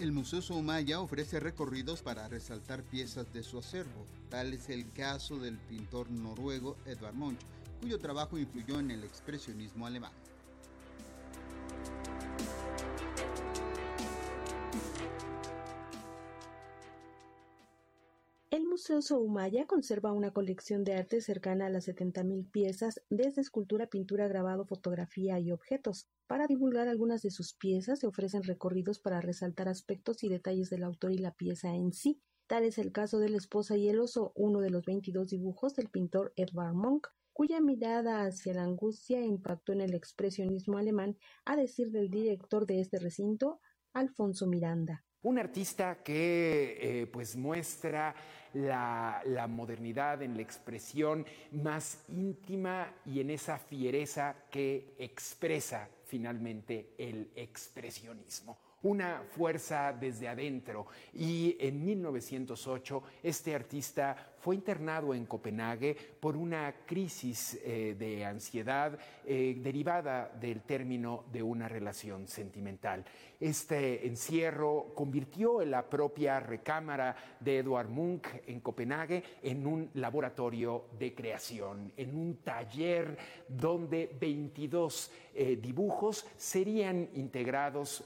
El Museo Soumaya ofrece recorridos para resaltar piezas de su acervo. Tal es el caso del pintor noruego Edvard Munch, cuyo trabajo influyó en el expresionismo alemán. El Museo Soumaya conserva una colección de arte cercana a las 70.000 piezas, desde escultura, pintura, grabado, fotografía y objetos. Para divulgar algunas de sus piezas se ofrecen recorridos para resaltar aspectos y detalles del autor y la pieza en sí. Tal es el caso de La esposa y el oso, uno de los 22 dibujos del pintor Edvard Munch, cuya mirada hacia la angustia impactó en el expresionismo alemán, a decir del director de este recinto, Alfonso Miranda. Un artista que eh, pues muestra la, la, modernidad en la expresión más íntima y en esa fiereza que expresa finalmente el expresionismo una fuerza desde adentro. Y en 1908 este artista fue internado en Copenhague por una crisis eh, de ansiedad eh, derivada del término de una relación sentimental. Este encierro convirtió en la propia recámara de Edward Munch en Copenhague en un laboratorio de creación, en un taller donde 22 eh, dibujos serían integrados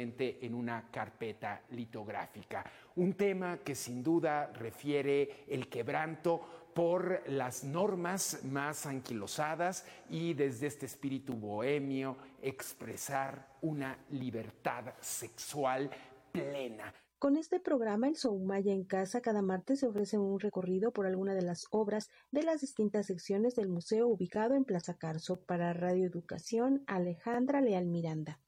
en una carpeta litográfica. Un tema que sin duda refiere el quebranto por las normas más anquilosadas y desde este espíritu bohemio expresar una libertad sexual plena. Con este programa, el Soumaya en Casa, cada martes se ofrece un recorrido por alguna de las obras de las distintas secciones del museo ubicado en Plaza Carso. Para Radio Educación, Alejandra Leal Miranda.